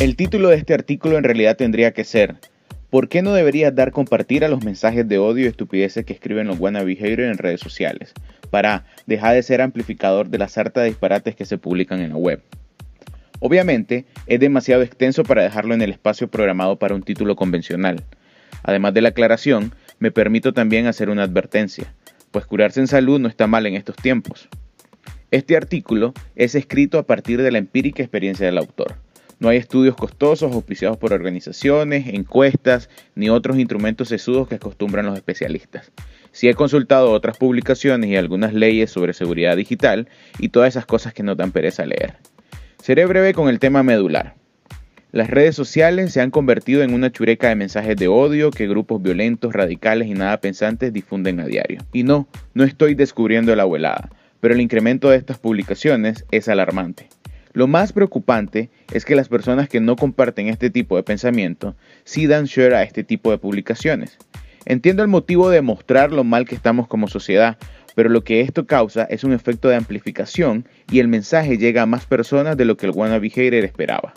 El título de este artículo en realidad tendría que ser ¿Por qué no deberías dar compartir a los mensajes de odio y estupideces que escriben los wannabe en redes sociales? Para dejar de ser amplificador de la sarta de disparates que se publican en la web. Obviamente, es demasiado extenso para dejarlo en el espacio programado para un título convencional. Además de la aclaración, me permito también hacer una advertencia, pues curarse en salud no está mal en estos tiempos. Este artículo es escrito a partir de la empírica experiencia del autor no hay estudios costosos auspiciados por organizaciones, encuestas, ni otros instrumentos sesudos que acostumbran los especialistas. Sí he consultado otras publicaciones y algunas leyes sobre seguridad digital y todas esas cosas que no dan pereza leer. Seré breve con el tema medular. Las redes sociales se han convertido en una chureca de mensajes de odio que grupos violentos, radicales y nada pensantes difunden a diario. Y no, no estoy descubriendo la abuelada, pero el incremento de estas publicaciones es alarmante. Lo más preocupante es que las personas que no comparten este tipo de pensamiento sí dan share a este tipo de publicaciones. Entiendo el motivo de mostrar lo mal que estamos como sociedad, pero lo que esto causa es un efecto de amplificación y el mensaje llega a más personas de lo que el wannabe hater esperaba.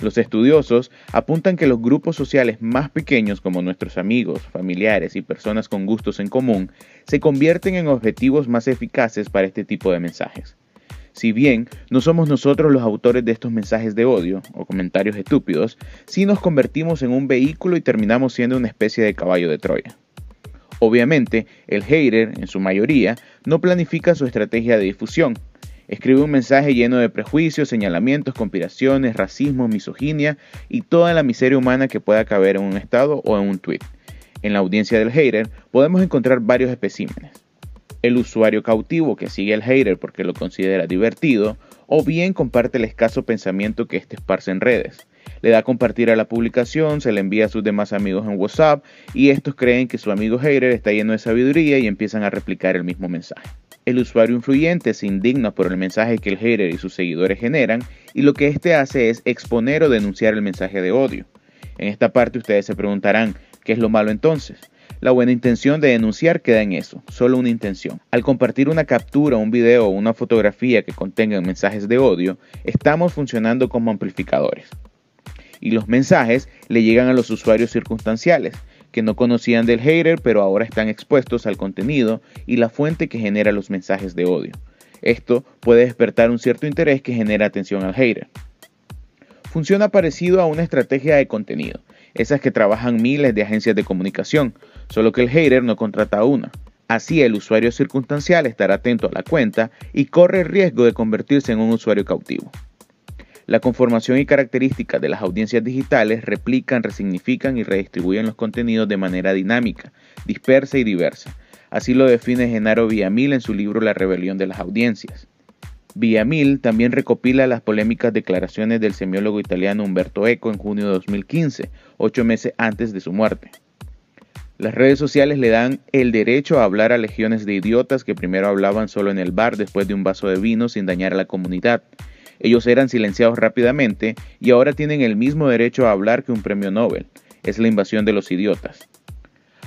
Los estudiosos apuntan que los grupos sociales más pequeños como nuestros amigos, familiares y personas con gustos en común se convierten en objetivos más eficaces para este tipo de mensajes. Si bien no somos nosotros los autores de estos mensajes de odio o comentarios estúpidos, sí nos convertimos en un vehículo y terminamos siendo una especie de caballo de Troya. Obviamente, el hater, en su mayoría, no planifica su estrategia de difusión. Escribe un mensaje lleno de prejuicios, señalamientos, conspiraciones, racismo, misoginia y toda la miseria humana que pueda caber en un estado o en un tweet. En la audiencia del hater podemos encontrar varios especímenes el usuario cautivo que sigue al hater porque lo considera divertido, o bien comparte el escaso pensamiento que éste esparce en redes. Le da a compartir a la publicación, se le envía a sus demás amigos en WhatsApp y estos creen que su amigo hater está lleno de sabiduría y empiezan a replicar el mismo mensaje. El usuario influyente se indigna por el mensaje que el hater y sus seguidores generan y lo que éste hace es exponer o denunciar el mensaje de odio. En esta parte ustedes se preguntarán, ¿qué es lo malo entonces? La buena intención de denunciar queda en eso, solo una intención. Al compartir una captura, un video o una fotografía que contengan mensajes de odio, estamos funcionando como amplificadores. Y los mensajes le llegan a los usuarios circunstanciales, que no conocían del hater pero ahora están expuestos al contenido y la fuente que genera los mensajes de odio. Esto puede despertar un cierto interés que genera atención al hater. Funciona parecido a una estrategia de contenido, esas que trabajan miles de agencias de comunicación, solo que el hater no contrata una. Así el usuario circunstancial estará atento a la cuenta y corre el riesgo de convertirse en un usuario cautivo. La conformación y características de las audiencias digitales replican, resignifican y redistribuyen los contenidos de manera dinámica, dispersa y diversa. Así lo define Genaro Villamil en su libro La rebelión de las audiencias. Villamil también recopila las polémicas declaraciones del semiólogo italiano Umberto Eco en junio de 2015, ocho meses antes de su muerte. Las redes sociales le dan el derecho a hablar a legiones de idiotas que primero hablaban solo en el bar después de un vaso de vino sin dañar a la comunidad. Ellos eran silenciados rápidamente y ahora tienen el mismo derecho a hablar que un premio Nobel. Es la invasión de los idiotas.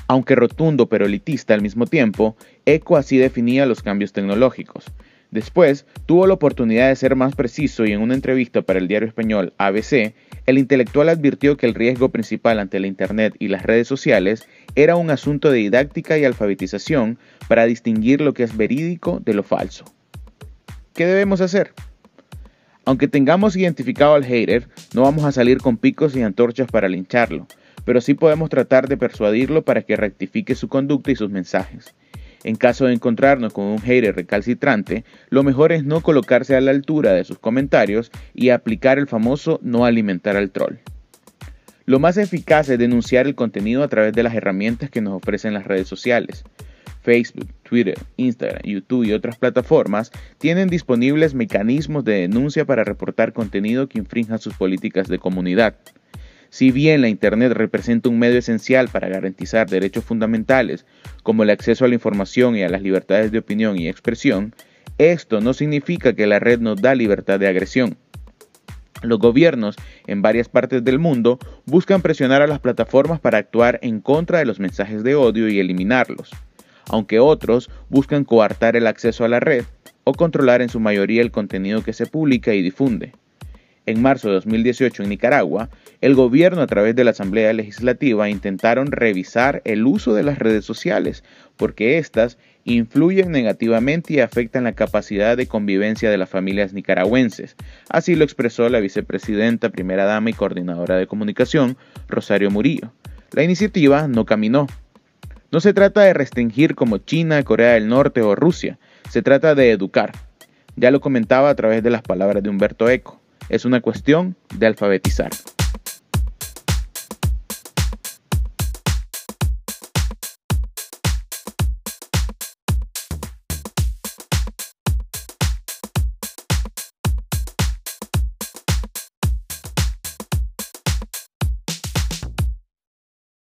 Aunque rotundo pero elitista al mismo tiempo, Eco así definía los cambios tecnológicos. Después, tuvo la oportunidad de ser más preciso y en una entrevista para el diario español ABC, el intelectual advirtió que el riesgo principal ante la Internet y las redes sociales era un asunto de didáctica y alfabetización para distinguir lo que es verídico de lo falso. ¿Qué debemos hacer? Aunque tengamos identificado al hater, no vamos a salir con picos y antorchas para lincharlo, pero sí podemos tratar de persuadirlo para que rectifique su conducta y sus mensajes. En caso de encontrarnos con un hater recalcitrante, lo mejor es no colocarse a la altura de sus comentarios y aplicar el famoso no alimentar al troll. Lo más eficaz es denunciar el contenido a través de las herramientas que nos ofrecen las redes sociales. Facebook, Twitter, Instagram, YouTube y otras plataformas tienen disponibles mecanismos de denuncia para reportar contenido que infrinja sus políticas de comunidad. Si bien la Internet representa un medio esencial para garantizar derechos fundamentales como el acceso a la información y a las libertades de opinión y expresión, esto no significa que la red nos da libertad de agresión. Los gobiernos en varias partes del mundo buscan presionar a las plataformas para actuar en contra de los mensajes de odio y eliminarlos, aunque otros buscan coartar el acceso a la red o controlar en su mayoría el contenido que se publica y difunde. En marzo de 2018 en Nicaragua, el gobierno a través de la Asamblea Legislativa intentaron revisar el uso de las redes sociales porque éstas influyen negativamente y afectan la capacidad de convivencia de las familias nicaragüenses. Así lo expresó la vicepresidenta, primera dama y coordinadora de comunicación, Rosario Murillo. La iniciativa no caminó. No se trata de restringir como China, Corea del Norte o Rusia, se trata de educar. Ya lo comentaba a través de las palabras de Humberto Eco, es una cuestión de alfabetizar.